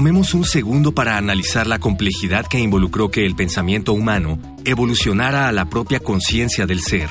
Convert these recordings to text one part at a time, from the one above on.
Tomemos un segundo para analizar la complejidad que involucró que el pensamiento humano evolucionara a la propia conciencia del ser.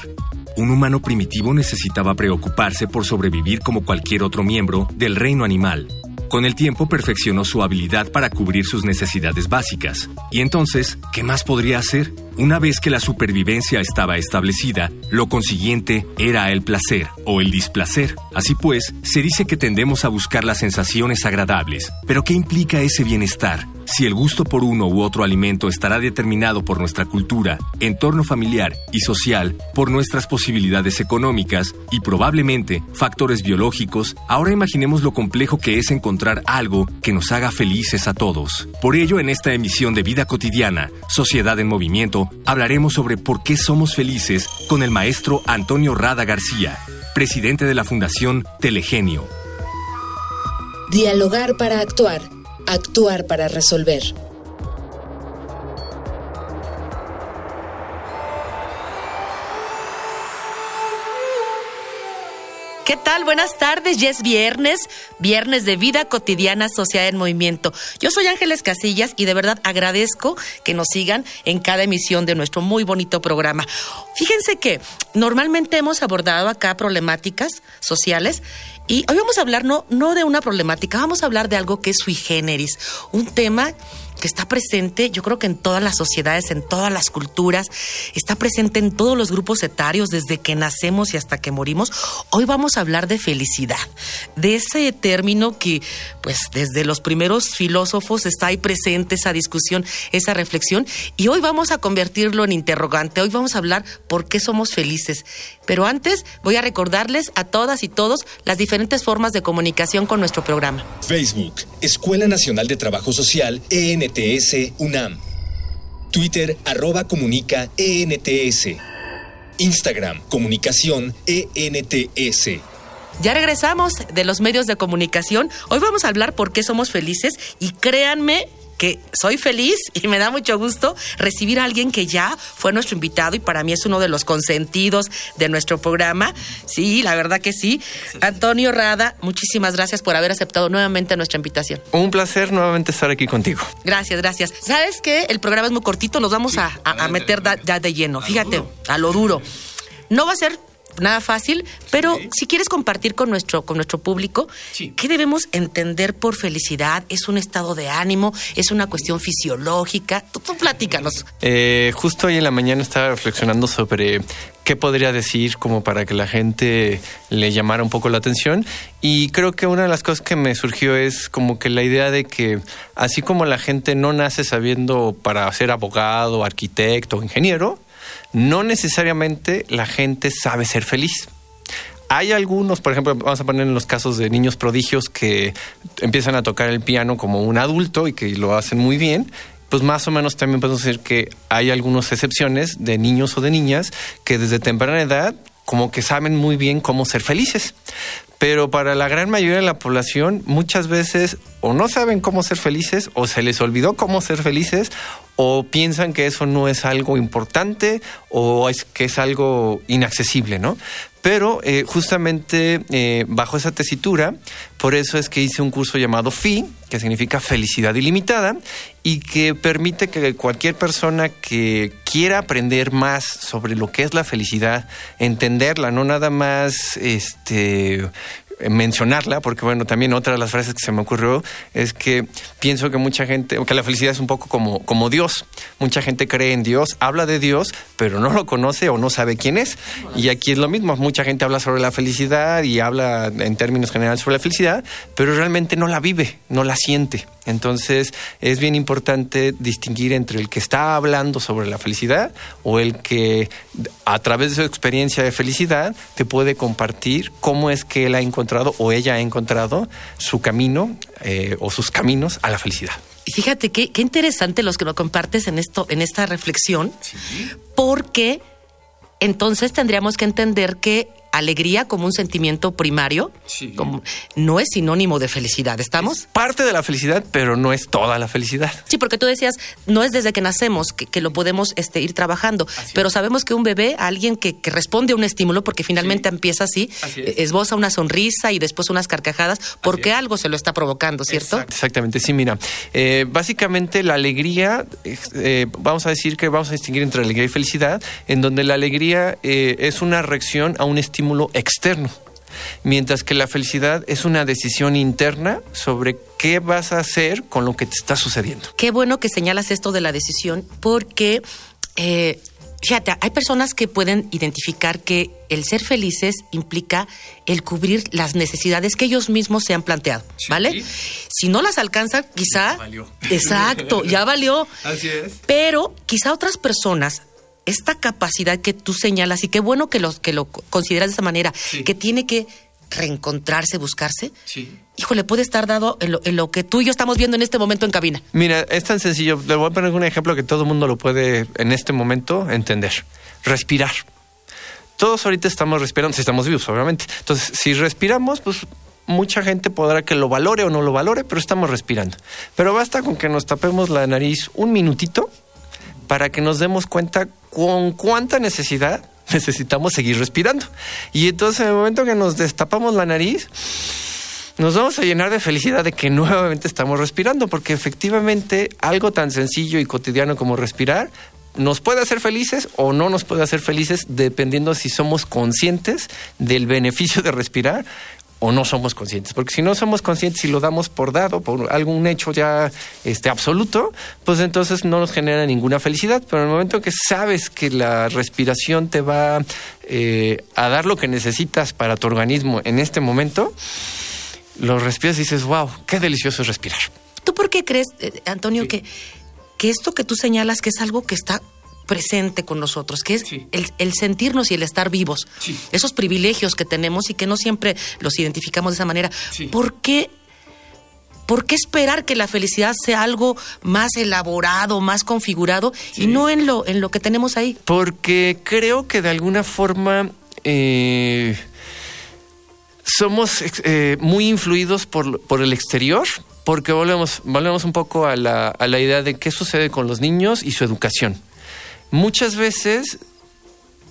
Un humano primitivo necesitaba preocuparse por sobrevivir como cualquier otro miembro del reino animal. Con el tiempo perfeccionó su habilidad para cubrir sus necesidades básicas. Y entonces, ¿qué más podría hacer? Una vez que la supervivencia estaba establecida, lo consiguiente era el placer o el displacer. Así pues, se dice que tendemos a buscar las sensaciones agradables. Pero ¿qué implica ese bienestar? Si el gusto por uno u otro alimento estará determinado por nuestra cultura, entorno familiar y social, por nuestras posibilidades económicas y probablemente factores biológicos, ahora imaginemos lo complejo que es encontrar algo que nos haga felices a todos. Por ello, en esta emisión de Vida Cotidiana, Sociedad en Movimiento, hablaremos sobre por qué somos felices con el maestro Antonio Rada García, presidente de la Fundación Telegenio. Dialogar para actuar, actuar para resolver. ¿Qué tal? Buenas tardes, ya es viernes, viernes de vida cotidiana Sociedad en Movimiento. Yo soy Ángeles Casillas y de verdad agradezco que nos sigan en cada emisión de nuestro muy bonito programa. Fíjense que normalmente hemos abordado acá problemáticas sociales y hoy vamos a hablar no, no de una problemática, vamos a hablar de algo que es sui generis, un tema que está presente, yo creo que en todas las sociedades, en todas las culturas, está presente en todos los grupos etarios, desde que nacemos y hasta que morimos. Hoy vamos a hablar de felicidad, de ese término que, pues, desde los primeros filósofos está ahí presente esa discusión, esa reflexión, y hoy vamos a convertirlo en interrogante. Hoy vamos a hablar por qué somos felices. Pero antes voy a recordarles a todas y todos las diferentes formas de comunicación con nuestro programa. Facebook, Escuela Nacional de Trabajo Social, EN ENTS UNAM. Twitter arroba comunica ENTS. Instagram comunicación ENTS. Ya regresamos de los medios de comunicación. Hoy vamos a hablar por qué somos felices y créanme que soy feliz y me da mucho gusto recibir a alguien que ya fue nuestro invitado y para mí es uno de los consentidos de nuestro programa. Sí, la verdad que sí. Antonio Rada, muchísimas gracias por haber aceptado nuevamente nuestra invitación. Un placer nuevamente estar aquí contigo. Gracias, gracias. ¿Sabes qué? El programa es muy cortito, nos vamos a, meter ya de lleno. Fíjate, a lo duro. No va a ser nada fácil, pero si quieres compartir con nuestro, con nuestro público, ¿qué debemos entender por felicidad? ¿Es un estado de ánimo? ¿Es una cuestión fisiológica? Tú, platícanos. Eh, justo hoy en la mañana estaba reflexionando sobre qué podría decir como para que la gente le llamara un poco la atención y creo que una de las cosas que me surgió es como que la idea de que así como la gente no nace sabiendo para ser abogado, arquitecto, ingeniero, no necesariamente la gente sabe ser feliz. Hay algunos, por ejemplo, vamos a poner en los casos de niños prodigios que empiezan a tocar el piano como un adulto y que lo hacen muy bien, pues más o menos también podemos decir que hay algunas excepciones de niños o de niñas que desde temprana edad como que saben muy bien cómo ser felices. Pero para la gran mayoría de la población muchas veces o no saben cómo ser felices o se les olvidó cómo ser felices o piensan que eso no es algo importante o es que es algo inaccesible, ¿no? Pero eh, justamente eh, bajo esa tesitura, por eso es que hice un curso llamado FI, que significa felicidad ilimitada, y que permite que cualquier persona que quiera aprender más sobre lo que es la felicidad, entenderla, no nada más este mencionarla, porque bueno, también otra de las frases que se me ocurrió es que pienso que mucha gente, que la felicidad es un poco como, como Dios. Mucha gente cree en Dios, habla de Dios, pero no lo conoce o no sabe quién es. Y aquí es lo mismo, mucha gente habla sobre la felicidad y habla en términos generales sobre la felicidad, pero realmente no la vive, no la siente. Entonces es bien importante distinguir entre el que está hablando sobre la felicidad o el que a través de su experiencia de felicidad te puede compartir cómo es que él ha encontrado o ella ha encontrado su camino eh, o sus caminos a la felicidad. Y fíjate qué, qué interesante los que nos compartes en esto, en esta reflexión, porque entonces tendríamos que entender que alegría como un sentimiento primario como, no es sinónimo de felicidad, ¿estamos? parte de la felicidad, pero no es toda la felicidad. Sí, porque tú decías, no es desde que nacemos que, lo podemos este, ir trabajando, pero sabemos que un bebé, alguien que, responde a un estímulo, porque finalmente empieza así, esboza una sonrisa y después unas carcajadas, porque algo se lo está provocando, ¿cierto? exactamente, sí, mira, eh, básicamente la alegría, eh, vamos a decir que vamos a distinguir entre alegría y felicidad, en donde la alegría eh, es una reacción a un estímulo estímulo externo, mientras que la felicidad es una decisión interna sobre qué vas a hacer con lo que te está sucediendo. Qué bueno que señalas esto de la decisión, porque eh, fíjate, hay personas que pueden identificar que el ser felices implica el cubrir las necesidades que ellos mismos se han planteado, ¿vale? Si no las alcanzan, quizá... Ya valió. Exacto, ya valió. Así es. Pero quizá otras personas esta capacidad que tú señalas y qué bueno que lo, que lo consideras de esa manera, que tiene que reencontrarse, buscarse. Sí. Híjole, puede estar dado en lo, que tú y yo estamos viendo en este momento en cabina. Mira, es tan sencillo. Le voy a poner un ejemplo que todo el mundo lo puede en este momento entender. Respirar. Todos ahorita estamos respirando, si estamos vivos, obviamente. Entonces, si respiramos, pues mucha gente podrá que lo valore o no lo valore, pero estamos respirando. Pero basta con que nos tapemos la nariz un minutito para que nos demos cuenta con cuánta necesidad necesitamos seguir respirando. Y entonces en el momento que nos destapamos la nariz, nos vamos a llenar de felicidad de que nuevamente estamos respirando, porque efectivamente algo tan sencillo y cotidiano como respirar nos puede hacer felices o no nos puede hacer felices dependiendo si somos conscientes del beneficio de respirar o no somos conscientes. Porque si no somos conscientes y lo damos por dado, por algún hecho ya este, absoluto, pues entonces no nos genera ninguna felicidad. Pero en el momento que sabes que la respiración te va eh, a dar lo que necesitas para tu organismo en este momento, lo respiras y dices, wow, qué delicioso es respirar. ¿Tú por qué crees, eh, Antonio, que, que esto que tú señalas que es algo que está presente con nosotros, que es el, sentirnos y el estar vivos. Esos privilegios que tenemos y que no siempre los identificamos de esa manera. ¿Por qué ¿Por qué esperar que la felicidad sea algo más elaborado, más configurado y no en lo, en lo que tenemos ahí? Porque creo que de alguna forma eh, somos eh, muy influidos por, por, el exterior, porque volvemos, volvemos un poco a la, a la idea de qué sucede con los niños y su educación. Muchas veces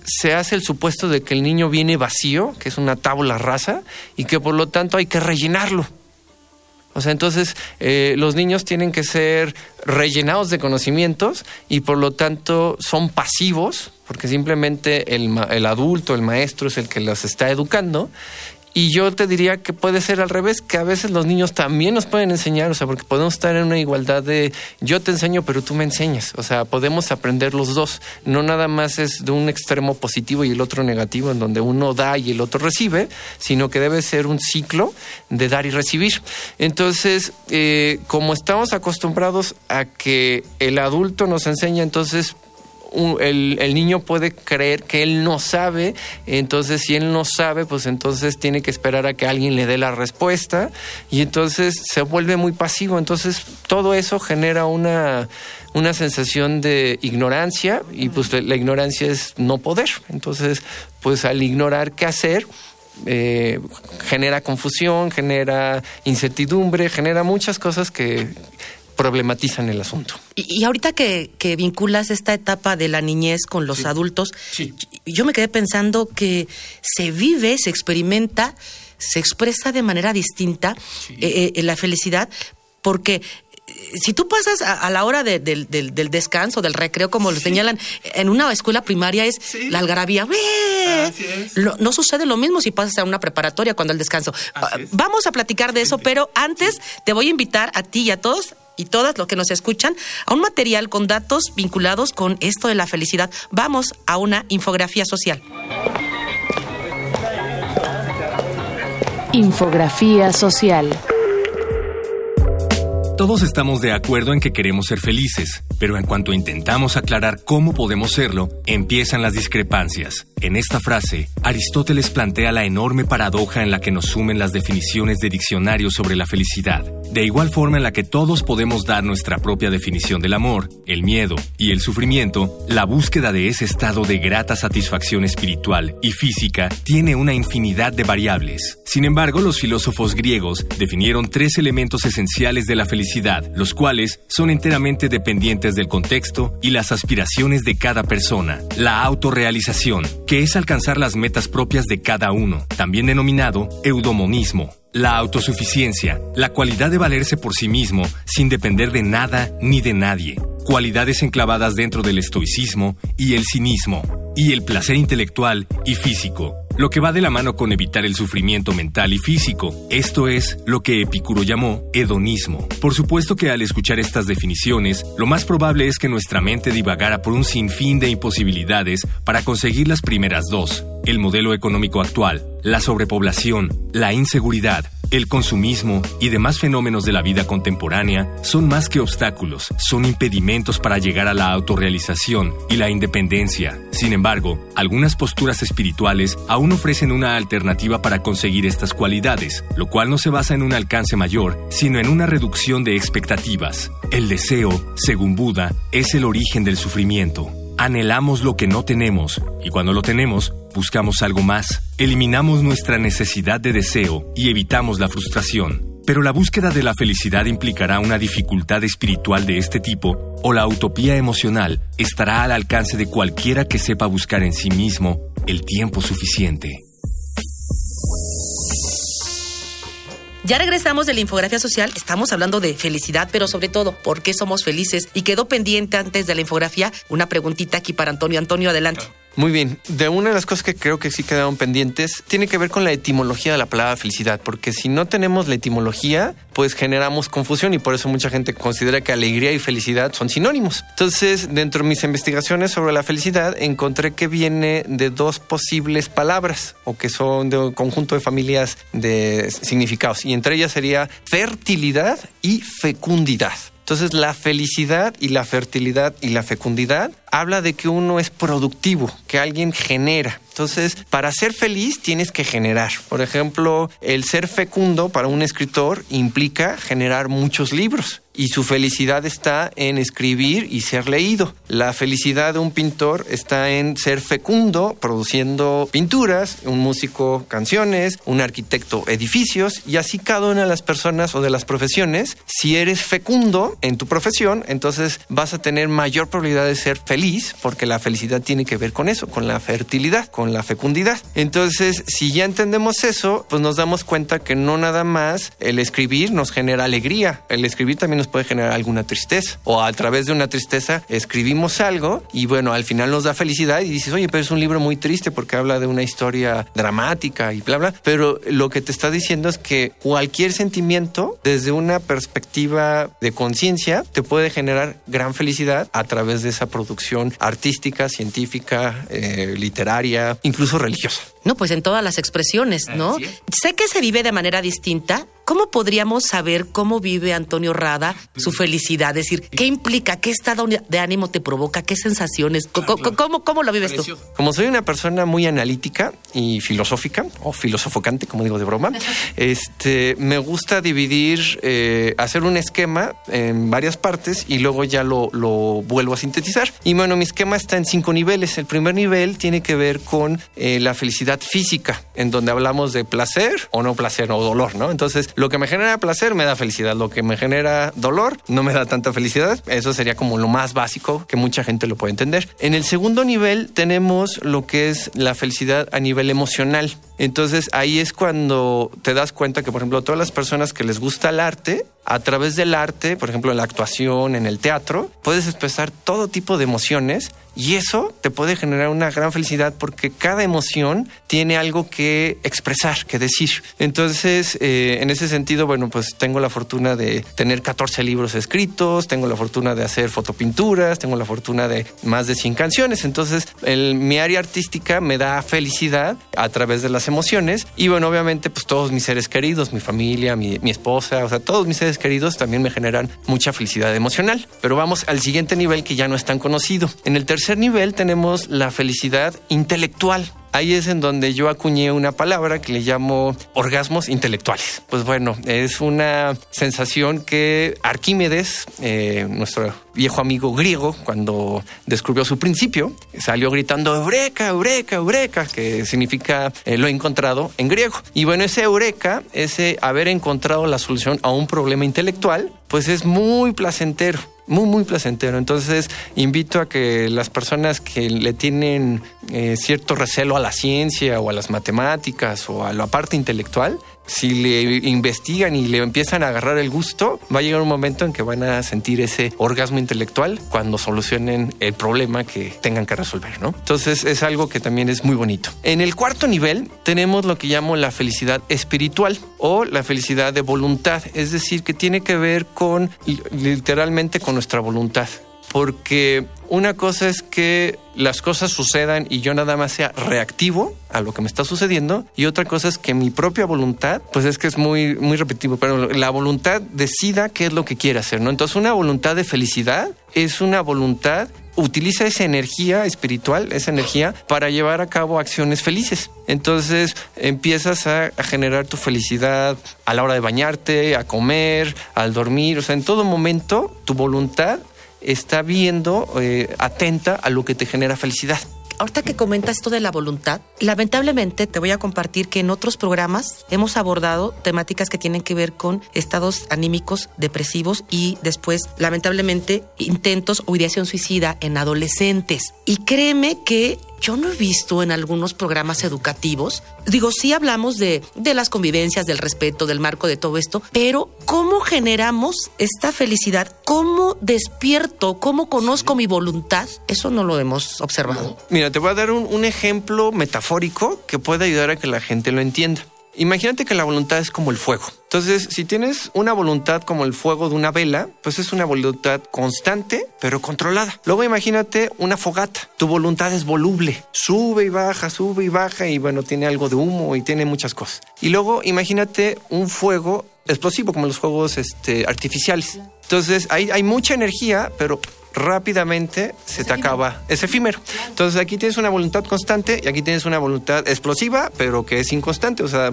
se hace el supuesto de que el niño viene vacío, que es una tabla rasa, y que por lo tanto hay que rellenarlo. O sea, entonces eh, los niños tienen que ser rellenados de conocimientos y por lo tanto son pasivos, porque simplemente el, el adulto, el maestro es el que los está educando y yo te diría que puede ser al revés, que a veces los niños también nos pueden enseñar, o sea, porque podemos estar en una igualdad de yo te enseño, pero tú me enseñas. O sea, podemos aprender los dos. No nada más es de un extremo positivo y el otro negativo, en donde uno da y el otro recibe, sino que debe ser un ciclo de dar y recibir. Entonces, eh, como estamos acostumbrados a que el adulto nos enseña, entonces el, niño puede creer que él no sabe, entonces si él no sabe, pues entonces tiene que esperar a que alguien le dé la respuesta y entonces se vuelve muy pasivo, entonces todo eso genera una, una sensación de ignorancia y pues la ignorancia es no poder, entonces pues al ignorar qué hacer, eh, genera confusión, genera incertidumbre, genera muchas cosas que problematizan el asunto. Y, ahorita que, vinculas esta etapa de la niñez con los adultos, yo me quedé pensando que se vive, se experimenta, se expresa de manera distinta eh, eh, la felicidad, porque eh, si tú pasas a, la hora del, descanso, del recreo, como lo señalan, en una escuela primaria es la algarabía. no sucede lo mismo si pasas a una preparatoria cuando el descanso. Vamos a platicar de eso, pero antes te voy a invitar a ti y a todos y todas los que nos escuchan a un material con datos vinculados con esto de la felicidad. Vamos a una infografía social. Infografía social. Todos estamos de acuerdo en que queremos ser felices, pero en cuanto intentamos aclarar cómo podemos serlo, empiezan las discrepancias. En esta frase, Aristóteles plantea la enorme paradoja en la que nos sumen las definiciones de diccionario sobre la felicidad. De igual forma en la que todos podemos dar nuestra propia definición del amor, el miedo y el sufrimiento, la búsqueda de ese estado de grata satisfacción espiritual y física tiene una infinidad de variables. Sin embargo, los filósofos griegos definieron tres elementos esenciales de la felicidad, los cuales son enteramente dependientes del contexto y las aspiraciones de cada persona. La autorrealización, que es alcanzar las metas propias de cada uno, también denominado eudomonismo. La autosuficiencia, la cualidad de valerse por sí mismo sin depender de nada ni de nadie. Cualidades enclavadas dentro del estoicismo y el cinismo. Y el placer intelectual y físico, lo que va de la mano con evitar el sufrimiento mental y físico. Esto es lo que Epicuro llamó hedonismo. Por supuesto que al escuchar estas definiciones, lo más probable es que nuestra mente divagara por un sinfín de imposibilidades para conseguir las primeras dos, el modelo económico actual, la sobrepoblación, la inseguridad, el consumismo y demás fenómenos de la vida contemporánea son más que obstáculos, son impedimentos para llegar a la autorrealización y la independencia. Sin embargo, algunas posturas espirituales aún ofrecen una alternativa para conseguir estas cualidades, lo cual no se basa en un alcance mayor, sino en una reducción de expectativas. El deseo, según Buda, es el origen del sufrimiento. Anhelamos lo que no tenemos, y cuando lo tenemos, buscamos algo más. Eliminamos nuestra necesidad de deseo y evitamos la frustración. Pero la búsqueda de la felicidad implicará una dificultad espiritual de este tipo, o la utopía emocional estará al alcance de cualquiera que sepa buscar en sí mismo el tiempo suficiente. Ya regresamos de la infografía social, estamos hablando de felicidad, pero sobre todo, ¿por qué somos felices? Y quedó pendiente antes de la infografía una preguntita aquí para Antonio. Antonio, adelante. Muy bien. De una de las cosas que creo que sí quedaron pendientes tiene que ver con la etimología de la palabra felicidad, porque si no tenemos la etimología, pues generamos confusión y por eso mucha gente considera que alegría y felicidad son sinónimos. Entonces, dentro de mis investigaciones sobre la felicidad, encontré que viene de dos posibles palabras o que son de un conjunto de familias de significados y entre ellas sería fertilidad y fecundidad. Entonces la felicidad y la fertilidad y la fecundidad habla de que uno es productivo, que alguien genera. Entonces, para ser feliz tienes que generar. Por ejemplo, el ser fecundo para un escritor implica generar muchos libros y su felicidad está en escribir y ser leído. La felicidad de un pintor está en ser fecundo, produciendo pinturas, un músico canciones, un arquitecto edificios y así cada una de las personas o de las profesiones. Si eres fecundo en tu profesión, entonces vas a tener mayor probabilidad de ser feliz porque la felicidad tiene que ver con eso, con la fertilidad, con la fecundidad. Entonces, si ya entendemos eso, pues nos damos cuenta que no nada más el escribir nos genera alegría, el escribir también nos puede generar alguna tristeza o a través de una tristeza escribimos algo y bueno, al final nos da felicidad y dices, oye, pero es un libro muy triste porque habla de una historia dramática y bla, bla, pero lo que te está diciendo es que cualquier sentimiento desde una perspectiva de conciencia te puede generar gran felicidad a través de esa producción artística, científica, eh, literaria, incluso religiosa. No, pues en todas las expresiones, ¿no? Sé que se vive de manera distinta. ¿Cómo podríamos saber cómo vive Antonio Rada su felicidad? Es decir, ¿qué implica? ¿Qué estado de ánimo te provoca? ¿Qué sensaciones? ¿Cómo, cómo, lo vives tú? Como soy una persona muy analítica y filosófica, o filosofocante, como digo de broma, este, me gusta dividir, eh, hacer un esquema en varias partes y luego ya lo, lo, vuelvo a sintetizar. Y bueno, mi esquema está en cinco niveles. El primer nivel tiene que ver con eh, la felicidad física, en donde hablamos de placer o no placer o dolor, ¿no? Entonces, lo que me genera placer me da felicidad, lo que me genera dolor no me da tanta felicidad. Eso sería como lo más básico que mucha gente lo puede entender. En el segundo nivel tenemos lo que es la felicidad a nivel emocional. Entonces ahí es cuando te das cuenta que, por ejemplo, todas las personas que les gusta el arte, a través del arte, por ejemplo, en la actuación, en el teatro, puedes expresar todo tipo de emociones y eso te puede generar una gran felicidad porque cada emoción tiene algo que expresar, que decir. Entonces, eh, en ese sentido, bueno, pues tengo la fortuna de tener 14 libros escritos, tengo la fortuna de hacer fotopinturas, tengo la fortuna de más de 100 canciones. Entonces, el, mi área artística me da felicidad a través de las emociones. Y bueno, obviamente, pues todos mis seres queridos, mi familia, mi, mi esposa, o sea, todos mis seres queridos también me generan mucha felicidad emocional. Pero vamos al siguiente nivel que ya no es tan conocido. En el tercer nivel tenemos la felicidad intelectual. Ahí es en donde yo acuñé una palabra que le llamo orgasmos intelectuales. Pues bueno, es una sensación que Arquímedes, eh, nuestro viejo amigo griego, cuando descubrió su principio, salió gritando Eureka, Eureka, Eureka, que significa eh, lo he encontrado en griego. Y bueno, ese Eureka, ese haber encontrado la solución a un problema intelectual, pues es muy placentero muy, muy placentero. Entonces, invito a que las personas que le tienen eh, cierto recelo a la ciencia o a las matemáticas o a la parte intelectual, si le investigan y le empiezan a agarrar el gusto, va a llegar un momento en que van a sentir ese orgasmo intelectual cuando solucionen el problema que tengan que resolver, ¿no? Entonces es algo que también es muy bonito. En el cuarto nivel tenemos lo que llamo la felicidad espiritual o la felicidad de voluntad, es decir, que tiene que ver con literalmente con nuestra voluntad porque una cosa es que las cosas sucedan y yo nada más sea reactivo a lo que me está sucediendo y otra cosa es que mi propia voluntad, pues es que es muy muy repetitivo, pero la voluntad decida qué es lo que quiere hacer, ¿no? Entonces una voluntad de felicidad es una voluntad utiliza esa energía espiritual, esa energía, para llevar a cabo acciones felices. Entonces empiezas a, a, generar tu felicidad a la hora de bañarte, a comer, al dormir, o sea, en todo momento tu voluntad está viendo, eh, atenta a lo que te genera felicidad. Ahorita que comentas esto de la voluntad, lamentablemente te voy a compartir que en otros programas hemos abordado temáticas que tienen que ver con estados anímicos depresivos y después, lamentablemente, intentos o ideación suicida en adolescentes. Y créeme que yo no he visto en algunos programas educativos, digo, sí hablamos de, de las convivencias, del respeto, del marco de todo esto, pero ¿cómo generamos esta felicidad? ¿Cómo despierto? ¿Cómo conozco mi voluntad? Eso no lo hemos observado. Mira, te voy a dar un, un ejemplo metafórico que puede ayudar a que la gente lo entienda. Imagínate que la voluntad es como el fuego. Entonces, si tienes una voluntad como el fuego de una vela, pues es una voluntad constante, pero controlada. Luego imagínate una fogata. Tu voluntad es voluble. Sube y baja, sube y baja y bueno, tiene algo de humo y tiene muchas cosas. Y luego imagínate un fuego explosivo como los fuegos este, artificiales. Entonces, hay, hay mucha energía, pero rápidamente se te acaba, es efímero. Entonces aquí tienes una voluntad constante y aquí tienes una voluntad explosiva, pero que es inconstante. O sea,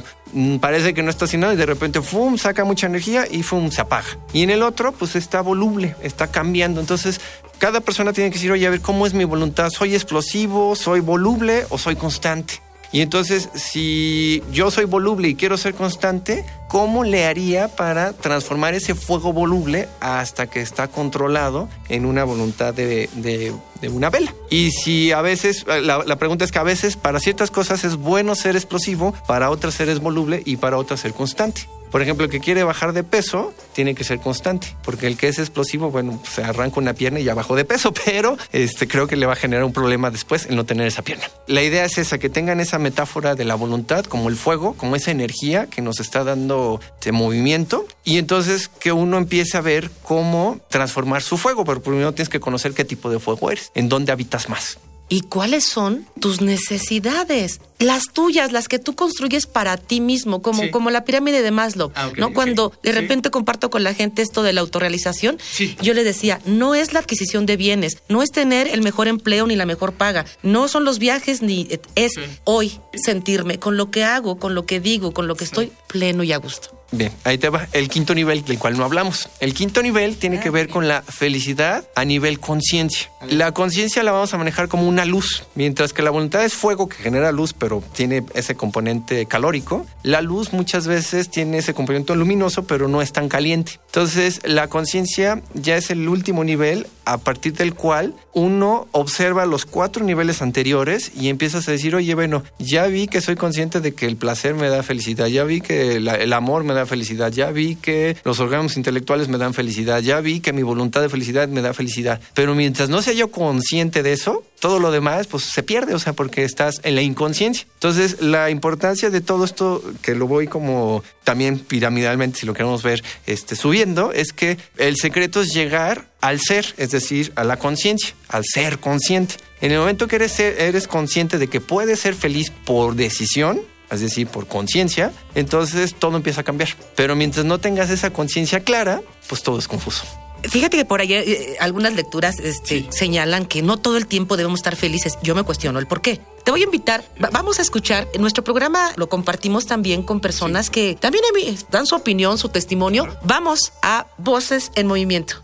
parece que no está haciendo nada y de repente, ¡fum!, saca mucha energía y ¡fum!, se apaga. Y en el otro, pues está voluble, está cambiando. Entonces, cada persona tiene que decir, oye, a ver, ¿cómo es mi voluntad? ¿Soy explosivo, soy voluble o soy constante? Y entonces, si yo soy voluble y quiero ser constante, ¿cómo le haría para transformar ese fuego voluble hasta que está controlado en una voluntad de, una vela? Y si a veces, la, pregunta es que a veces para ciertas cosas es bueno ser explosivo, para otras ser voluble y para otras ser constante. Por ejemplo, el que quiere bajar de peso tiene que ser constante, porque el que es explosivo, bueno, se arranca una pierna y ya bajó de peso, pero este, creo que le va a generar un problema después el no tener esa pierna. La idea es esa, que tengan esa metáfora de la voluntad como el fuego, como esa energía que nos está dando de movimiento, y entonces que uno empiece a ver cómo transformar su fuego, pero primero tienes que conocer qué tipo de fuego eres, en dónde habitas más y cuáles son tus necesidades, las tuyas, las que tú construyes para ti mismo, como, sí. como la pirámide de Maslow, ah, okay, ¿no? Okay. Cuando de repente sí. comparto con la gente esto de la autorrealización, sí. yo le decía, no es la adquisición de bienes, no es tener el mejor empleo ni la mejor paga, no son los viajes ni es hoy sentirme con lo que hago, con lo que digo, con lo que estoy pleno y a gusto. Bien, ahí te va el quinto nivel del cual no hablamos. El quinto nivel tiene que ver con la felicidad a nivel conciencia. La conciencia la vamos a manejar como una luz, mientras que la voluntad es fuego que genera luz, pero tiene ese componente calórico. La luz muchas veces tiene ese componente luminoso, pero no es tan caliente. Entonces, la conciencia ya es el último nivel a partir del cual uno observa los cuatro niveles anteriores y empiezas a decir, oye, bueno, ya vi que soy consciente de que el placer me da felicidad, ya vi que el amor me da felicidad, ya vi que los órganos intelectuales me dan felicidad, ya vi que mi voluntad de felicidad me da felicidad. Pero mientras no sea yo consciente de eso, todo lo demás pues se pierde, o sea, porque estás en la inconsciencia. Entonces, la importancia de todo esto, que lo voy como también piramidalmente, si lo queremos ver, este, subiendo, es que el secreto es llegar al ser, es decir, a la conciencia, al ser consciente. En el momento que eres, eres consciente de que puedes ser feliz por decisión, es decir, por conciencia, entonces todo empieza a cambiar. Pero mientras no tengas esa conciencia clara, pues todo es confuso. Fíjate que por ahí eh, algunas lecturas este, señalan que no todo el tiempo debemos estar felices. Yo me cuestiono el por qué. Te voy a invitar, va- vamos a escuchar, en nuestro programa lo compartimos también con personas que también dan su opinión, su testimonio. Vamos a Voces en Movimiento.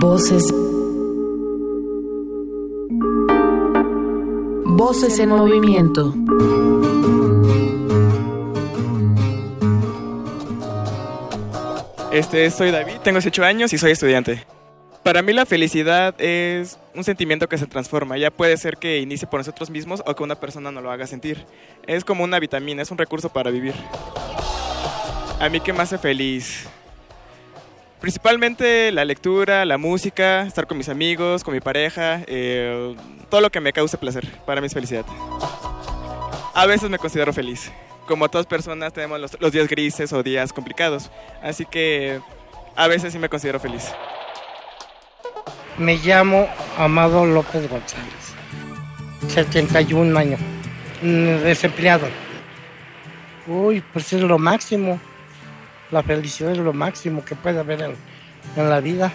Voces. Voces en movimiento. Este, soy David, tengo 18 años y soy estudiante. Para mí la felicidad es un sentimiento que se transforma. Ya puede ser que inicie por nosotros mismos o que una persona nos lo haga sentir. Es como una vitamina, es un recurso para vivir. A mí qué me hace feliz. Principalmente la lectura, la música, estar con mis amigos, con mi pareja, eh, todo lo que me cause placer. Para mí es felicidad. A veces me considero feliz. Como todas personas tenemos los, los días grises o días complicados. Así que a veces sí me considero feliz. Me llamo Amado López González, 71 años, mm, desempleado. Uy, pues es lo máximo. La felicidad es lo máximo que puede haber en, la vida.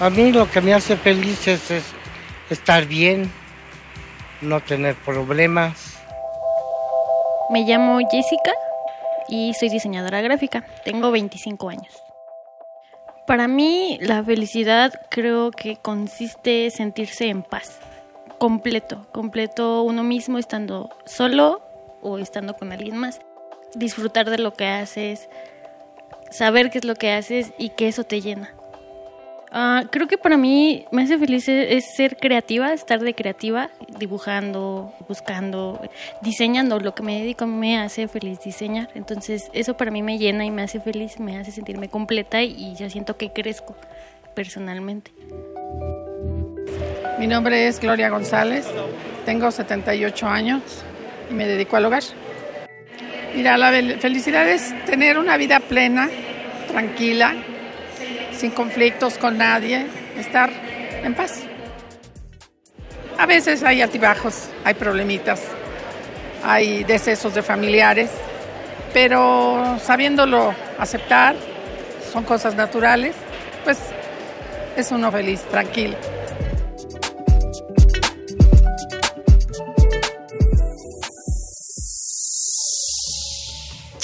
A mí lo que me hace feliz es, es estar bien, no tener problemas. Me llamo Jessica y soy diseñadora gráfica. Tengo 25 años. Para mí la felicidad creo que consiste en sentirse en paz, completo, completo uno mismo estando solo o estando con alguien más. Disfrutar de lo que haces, saber qué es lo que haces y que eso te llena. Ah, creo que para mí me hace feliz e- es ser creativa, estar de creativa, dibujando, buscando, diseñando. Lo que me dedico me hace feliz diseñar. Entonces eso para mí me llena y me hace feliz, me hace sentirme completa y yo siento que crezco personalmente. Mi nombre es Gloria González, tengo 78 años y me dedico al hogar. Mira, la fel- felicidad es tener una vida plena, tranquila, sin conflictos con nadie, estar en paz. A veces hay altibajos, hay problemitas, hay decesos de familiares, pero sabiéndolo aceptar, son cosas naturales, pues es uno feliz, tranquilo.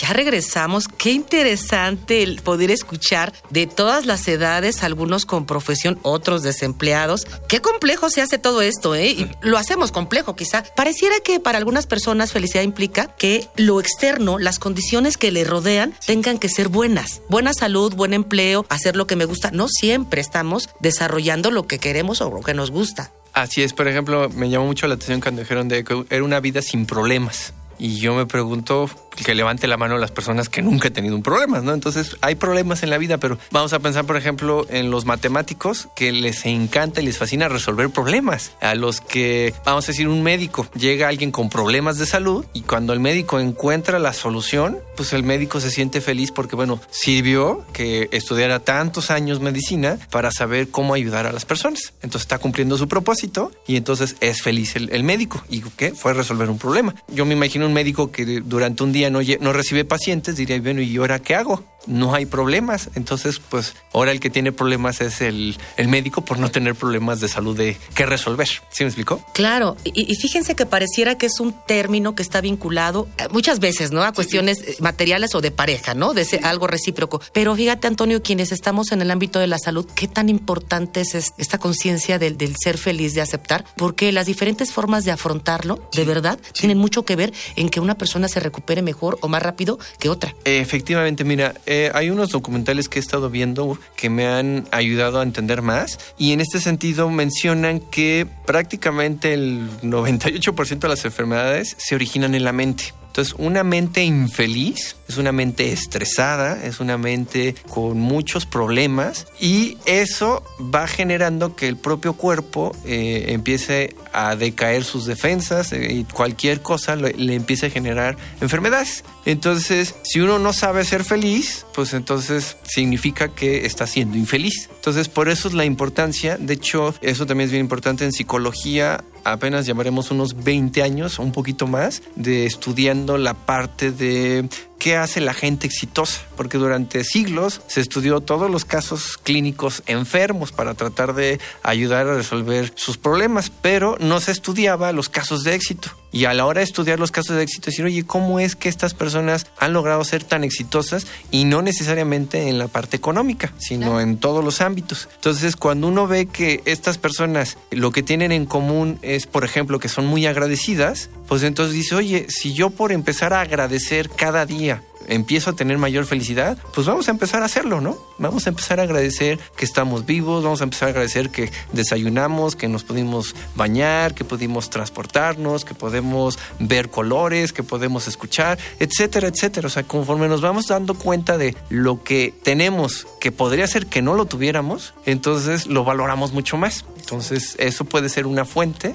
Ya regresamos. Qué interesante el poder escuchar de todas las edades, algunos con profesión, otros desempleados. Qué complejo se hace todo esto, ¿eh? Y lo hacemos complejo, quizá. Pareciera que para algunas personas felicidad implica que lo externo, las condiciones que le rodean, tengan que ser buenas. Buena salud, buen empleo, hacer lo que me gusta. No siempre estamos desarrollando lo que queremos o lo que nos gusta. Así es, por ejemplo, me llamó mucho la atención cuando dijeron de que era una vida sin problemas. Y yo me pregunto que levante la mano las personas que nunca han tenido un problema, ¿no? Entonces, hay problemas en la vida, pero vamos a pensar, por ejemplo, en los matemáticos que les encanta y les fascina resolver problemas. A los que, vamos a decir, un médico, llega alguien con problemas de salud y cuando el médico encuentra la solución, pues el médico se siente feliz porque, bueno, sirvió que estudiara tantos años medicina para saber cómo ayudar a las personas. Entonces está cumpliendo su propósito y entonces es feliz el, el médico. ¿Y qué? Fue resolver un problema. Yo me imagino un médico que durante un día no, recibe pacientes, diría, bueno, ¿y ahora qué hago? No hay problemas. Entonces, pues ahora el que tiene problemas es el, el médico por no tener problemas de salud de qué resolver. ¿Sí me explicó? Claro, y, y fíjense que pareciera que es un término que está vinculado eh, muchas veces, ¿no? A cuestiones eh, materiales o de pareja, ¿no? De algo recíproco. Pero fíjate, Antonio, quienes estamos en el ámbito de la salud, qué tan importante es es- esta conciencia del, del ser feliz, de aceptar, porque las diferentes formas de afrontarlo, de verdad, tienen mucho que ver en que una persona se recupere mejor o más rápido que otra. Efectivamente, mira, eh, hay unos documentales que he estado viendo que me han ayudado a entender más y en este sentido mencionan que prácticamente el 98% de las enfermedades se originan en la mente. Entonces, una mente infeliz es una mente estresada, es una mente con muchos problemas y eso va generando que el propio cuerpo eh, empiece a decaer sus defensas eh, y cualquier cosa le, le empiece a generar enfermedades. Entonces, si uno no sabe ser feliz, pues entonces significa que está siendo infeliz. Entonces, por eso es la importancia, de hecho, eso también es bien importante en psicología, apenas llevaremos unos 20 años, un poquito más, de estudiando la parte de qué hace la gente exitosa, porque durante siglos se estudió todos los casos clínicos enfermos para tratar de ayudar a resolver sus problemas, pero no se estudiaba los casos de éxito. Y a la hora de estudiar los casos de éxito, decir, oye, ¿cómo es que estas personas han logrado ser tan exitosas? Y no necesariamente en la parte económica, sino en todos los ámbitos. Entonces, cuando uno ve que estas personas lo que tienen en común es, por ejemplo, que son muy agradecidas, pues entonces dice, oye, si yo por empezar a agradecer cada día empiezo a tener mayor felicidad, pues vamos a empezar a hacerlo, ¿no? Vamos a empezar a agradecer que estamos vivos, vamos a empezar a agradecer que desayunamos, que nos pudimos bañar, que pudimos transportarnos, que podemos ver colores, que podemos escuchar, etcétera, etcétera. O sea, conforme nos vamos dando cuenta de lo que tenemos, que podría ser que no lo tuviéramos, entonces lo valoramos mucho más. Entonces, eso puede ser una fuente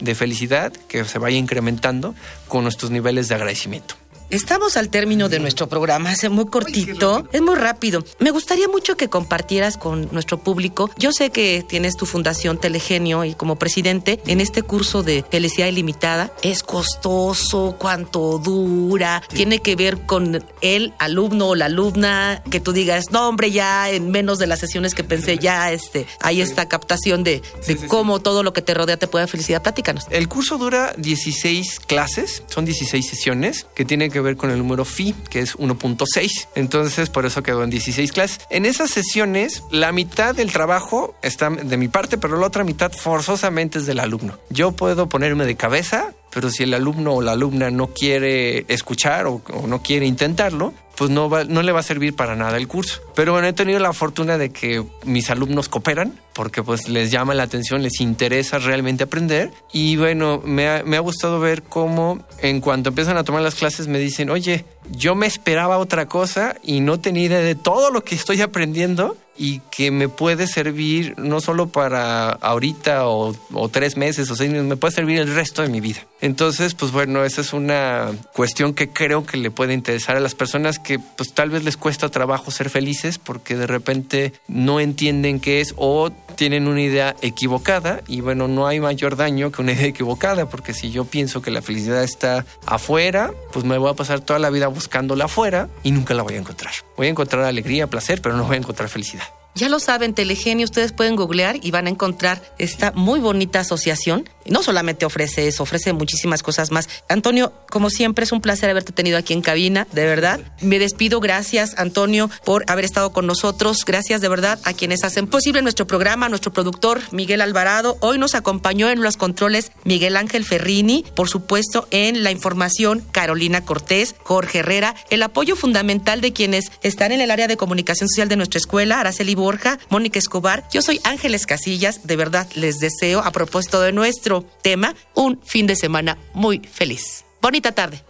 de felicidad que se vaya incrementando con nuestros niveles de agradecimiento. Estamos al término de nuestro programa, es muy cortito, es muy rápido. Me gustaría mucho que compartieras con nuestro público. Yo sé que tienes tu fundación Telegenio y como presidente en este curso de felicidad ilimitada. Es costoso, cuánto dura, tiene que ver con el alumno o la alumna, que tú digas, no hombre, ya en menos de las sesiones que pensé, ya este, hay esta captación de, cómo todo lo que te rodea te puede dar felicidad. Platícanos. El curso dura 16 clases, son 16 sesiones que tienen que ver con el número phi, que es 1.6. Entonces, por eso quedó en 16 clases. En esas sesiones, la mitad del trabajo está de mi parte, pero la otra mitad forzosamente es del alumno. Yo puedo ponerme de cabeza, pero si el alumno o la alumna no quiere escuchar o, no quiere intentarlo, pues no, no le va a servir para nada el curso. Pero bueno, he tenido la fortuna de que mis alumnos cooperan porque pues les llama la atención, les interesa realmente aprender y bueno, me ha, me ha gustado ver cómo en cuanto empiezan a tomar las clases me dicen, oye, yo me esperaba otra cosa y no tenía de todo lo que estoy aprendiendo y que me puede servir no solo para ahorita o, tres meses o seis meses, me puede servir el resto de mi vida. Entonces, pues bueno, esa es una cuestión que creo que le puede interesar a las personas que pues tal vez les cuesta trabajo ser felices porque de repente no entienden qué es o tienen una idea equivocada y bueno, no hay mayor daño que una idea equivocada porque si yo pienso que la felicidad está afuera, pues me voy a pasar toda la vida buscándola afuera y nunca la voy a encontrar. Voy a encontrar alegría, placer, pero no voy a encontrar felicidad. Ya lo saben, Telegenio, ustedes pueden googlear y van a encontrar esta muy bonita asociación. No solamente ofrece eso, ofrece muchísimas cosas más. Antonio, como siempre, es un placer haberte tenido aquí en cabina, de verdad. Me despido, gracias, Antonio, por haber estado con nosotros. Gracias de verdad a quienes hacen posible nuestro programa, nuestro productor Miguel Alvarado. Hoy nos acompañó en los controles Miguel Ángel Ferrini, por supuesto, en la información Carolina Cortés, Jorge Herrera, el apoyo fundamental de quienes están en el área de comunicación social de nuestra escuela, Araceli Borja, Mónica Escobar. Yo soy Ángeles Casillas. De verdad, les deseo, a propósito de nuestro tema, un fin de semana muy feliz. Bonita tarde.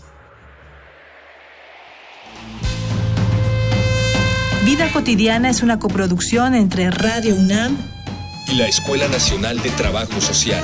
Vida cotidiana es una coproducción entre Radio UNAM y la Escuela Nacional de Trabajo Social.